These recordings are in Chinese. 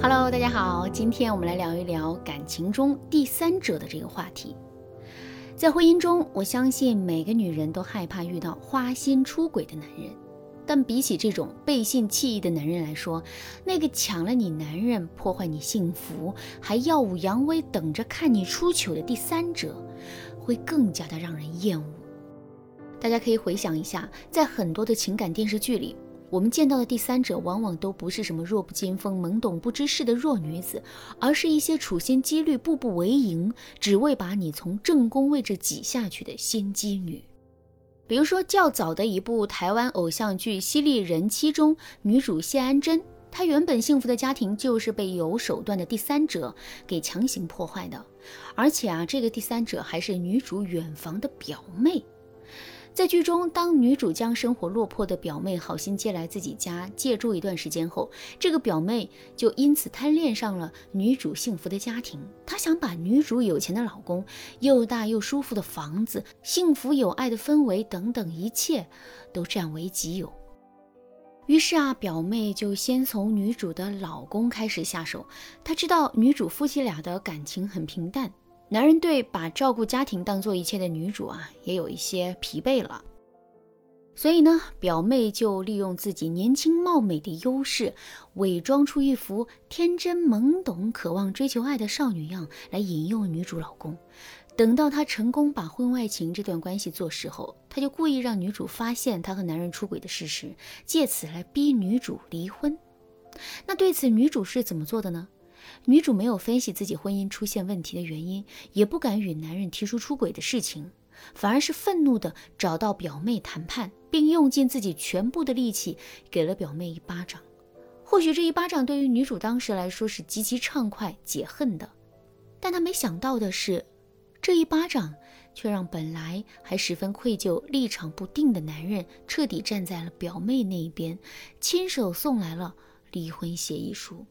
Hello，大家好，今天我们来聊一聊感情中第三者的这个话题。在婚姻中，我相信每个女人都害怕遇到花心出轨的男人，但比起这种背信弃义的男人来说，那个抢了你男人、破坏你幸福，还耀武扬威等着看你出糗的第三者，会更加的让人厌恶。大家可以回想一下，在很多的情感电视剧里。我们见到的第三者，往往都不是什么弱不禁风、懵懂不知事的弱女子，而是一些处心积虑、步步为营，只为把你从正宫位置挤下去的心机女。比如说较早的一部台湾偶像剧《犀利人妻》中，女主谢安贞，她原本幸福的家庭就是被有手段的第三者给强行破坏的，而且啊，这个第三者还是女主远房的表妹。在剧中，当女主将生活落魄的表妹好心接来自己家借住一段时间后，这个表妹就因此贪恋上了女主幸福的家庭。她想把女主有钱的老公、又大又舒服的房子、幸福有爱的氛围等等一切都占为己有。于是啊，表妹就先从女主的老公开始下手。她知道女主夫妻俩的感情很平淡。男人对把照顾家庭当做一切的女主啊，也有一些疲惫了。所以呢，表妹就利用自己年轻貌美的优势，伪装出一副天真懵懂、渴望追求爱的少女样来引诱女主老公。等到她成功把婚外情这段关系做实后，她就故意让女主发现她和男人出轨的事实，借此来逼女主离婚。那对此，女主是怎么做的呢？女主没有分析自己婚姻出现问题的原因，也不敢与男人提出出轨的事情，反而是愤怒地找到表妹谈判，并用尽自己全部的力气给了表妹一巴掌。或许这一巴掌对于女主当时来说是极其畅快解恨的，但她没想到的是，这一巴掌却让本来还十分愧疚、立场不定的男人彻底站在了表妹那一边，亲手送来了离婚协议书。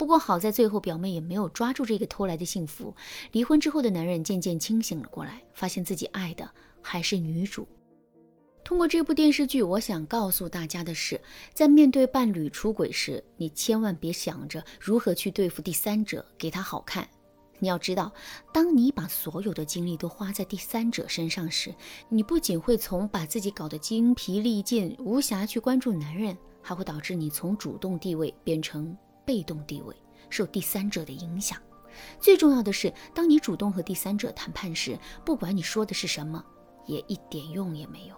不过好在最后表妹也没有抓住这个偷来的幸福。离婚之后的男人渐渐清醒了过来，发现自己爱的还是女主。通过这部电视剧，我想告诉大家的是，在面对伴侣出轨时，你千万别想着如何去对付第三者，给他好看。你要知道，当你把所有的精力都花在第三者身上时，你不仅会从把自己搞得精疲力尽、无暇去关注男人，还会导致你从主动地位变成。被动地位受第三者的影响，最重要的是，当你主动和第三者谈判时，不管你说的是什么，也一点用也没有。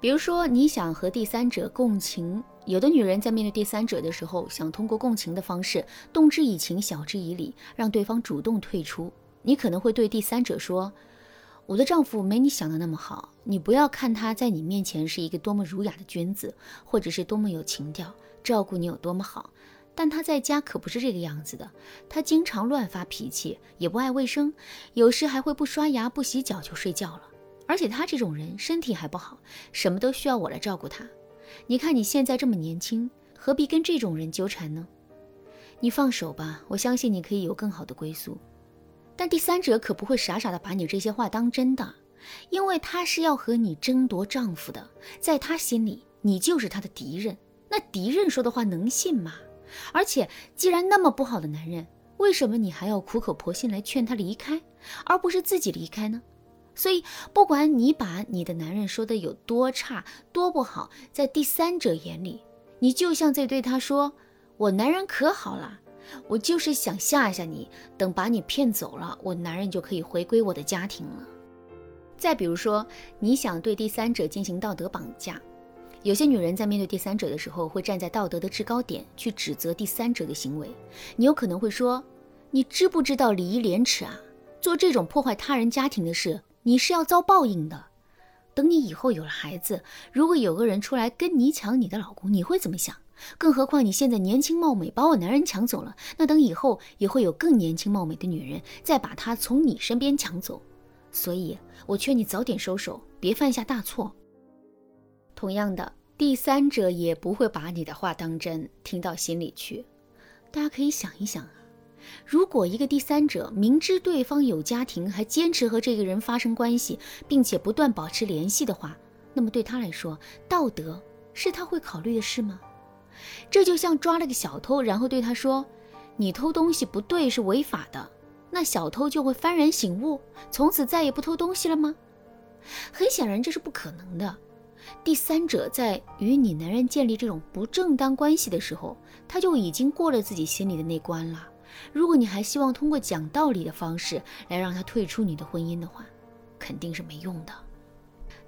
比如说，你想和第三者共情，有的女人在面对第三者的时候，想通过共情的方式，动之以情，晓之以理，让对方主动退出。你可能会对第三者说：“我的丈夫没你想的那么好，你不要看他在你面前是一个多么儒雅的君子，或者是多么有情调，照顾你有多么好。”但他在家可不是这个样子的，他经常乱发脾气，也不爱卫生，有时还会不刷牙、不洗脚就睡觉了。而且他这种人身体还不好，什么都需要我来照顾他。你看你现在这么年轻，何必跟这种人纠缠呢？你放手吧，我相信你可以有更好的归宿。但第三者可不会傻傻的把你这些话当真的，因为他是要和你争夺丈夫的，在他心里你就是他的敌人。那敌人说的话能信吗？而且，既然那么不好的男人，为什么你还要苦口婆心来劝他离开，而不是自己离开呢？所以，不管你把你的男人说的有多差、多不好，在第三者眼里，你就像在对他说：“我男人可好了，我就是想吓吓你，等把你骗走了，我男人就可以回归我的家庭了。”再比如说，你想对第三者进行道德绑架。有些女人在面对第三者的时候，会站在道德的制高点去指责第三者的行为。你有可能会说：“你知不知道礼义廉耻啊？做这种破坏他人家庭的事，你是要遭报应的。等你以后有了孩子，如果有个人出来跟你抢你的老公，你会怎么想？更何况你现在年轻貌美，把我男人抢走了，那等以后也会有更年轻貌美的女人再把他从你身边抢走。所以，我劝你早点收手，别犯下大错。”同样的，第三者也不会把你的话当真，听到心里去。大家可以想一想啊，如果一个第三者明知对方有家庭，还坚持和这个人发生关系，并且不断保持联系的话，那么对他来说，道德是他会考虑的事吗？这就像抓了个小偷，然后对他说：“你偷东西不对，是违法的，那小偷就会幡然醒悟，从此再也不偷东西了吗？很显然，这是不可能的。第三者在与你男人建立这种不正当关系的时候，他就已经过了自己心里的那关了。如果你还希望通过讲道理的方式来让他退出你的婚姻的话，肯定是没用的。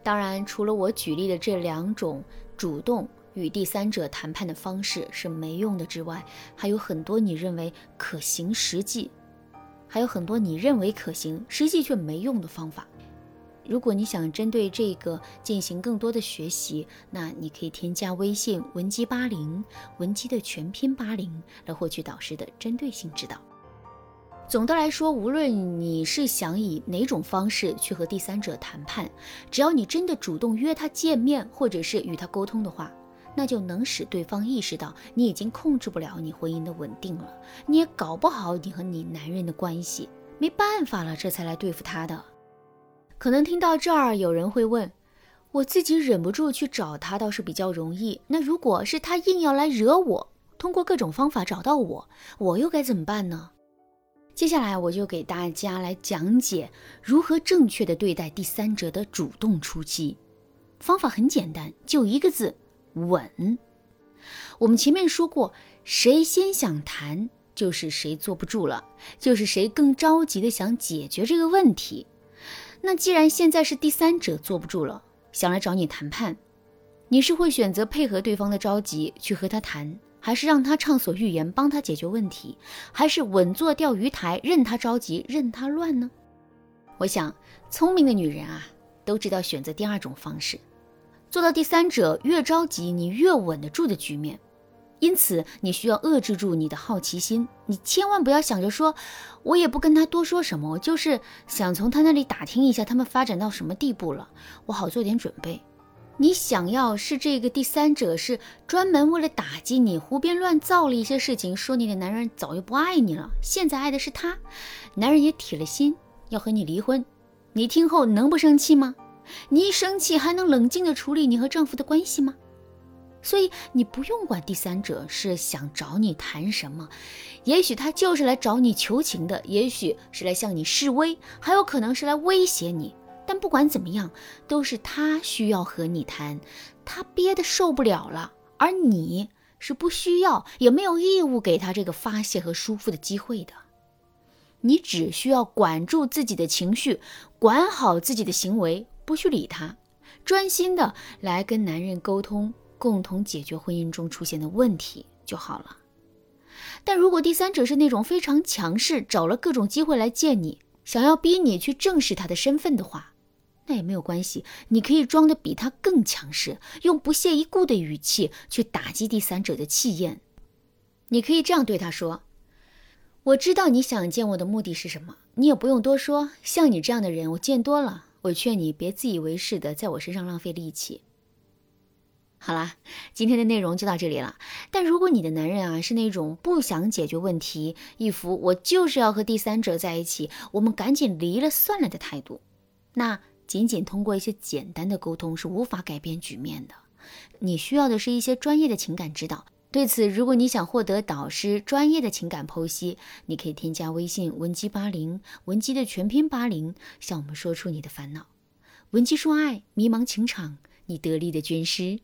当然，除了我举例的这两种主动与第三者谈判的方式是没用的之外，还有很多你认为可行、实际，还有很多你认为可行、实际却没用的方法。如果你想针对这个进行更多的学习，那你可以添加微信文姬八零，文姬的全拼八零，来获取导师的针对性指导。总的来说，无论你是想以哪种方式去和第三者谈判，只要你真的主动约他见面，或者是与他沟通的话，那就能使对方意识到你已经控制不了你婚姻的稳定了，你也搞不好你和你男人的关系，没办法了，这才来对付他的。可能听到这儿，有人会问：我自己忍不住去找他，倒是比较容易。那如果是他硬要来惹我，通过各种方法找到我，我又该怎么办呢？接下来我就给大家来讲解如何正确的对待第三者的主动出击。方法很简单，就一个字：稳。我们前面说过，谁先想谈，就是谁坐不住了，就是谁更着急的想解决这个问题。那既然现在是第三者坐不住了，想来找你谈判，你是会选择配合对方的着急去和他谈，还是让他畅所欲言帮他解决问题，还是稳坐钓鱼台任他着急任他乱呢？我想，聪明的女人啊，都知道选择第二种方式，做到第三者越着急你越稳得住的局面。因此，你需要遏制住你的好奇心，你千万不要想着说，我也不跟他多说什么，我就是想从他那里打听一下他们发展到什么地步了，我好做点准备。你想要是这个第三者是专门为了打击你，胡编乱造了一些事情，说你的男人早就不爱你了，现在爱的是他，男人也铁了心要和你离婚，你听后能不生气吗？你一生气还能冷静地处理你和丈夫的关系吗？所以你不用管第三者是想找你谈什么，也许他就是来找你求情的，也许是来向你示威，还有可能是来威胁你。但不管怎么样，都是他需要和你谈，他憋得受不了了，而你是不需要也没有义务给他这个发泄和舒服的机会的。你只需要管住自己的情绪，管好自己的行为，不去理他，专心的来跟男人沟通。共同解决婚姻中出现的问题就好了。但如果第三者是那种非常强势，找了各种机会来见你，想要逼你去正视他的身份的话，那也没有关系。你可以装的比他更强势，用不屑一顾的语气去打击第三者的气焰。你可以这样对他说：“我知道你想见我的目的是什么，你也不用多说。像你这样的人，我见多了。我劝你别自以为是的在我身上浪费力气。”好啦，今天的内容就到这里了。但如果你的男人啊是那种不想解决问题，一副我就是要和第三者在一起，我们赶紧离了算了的态度，那仅仅通过一些简单的沟通是无法改变局面的。你需要的是一些专业的情感指导。对此，如果你想获得导师专业的情感剖析，你可以添加微信文姬八零，文姬的全拼八零，向我们说出你的烦恼。文姬说爱，迷茫情场，你得力的军师。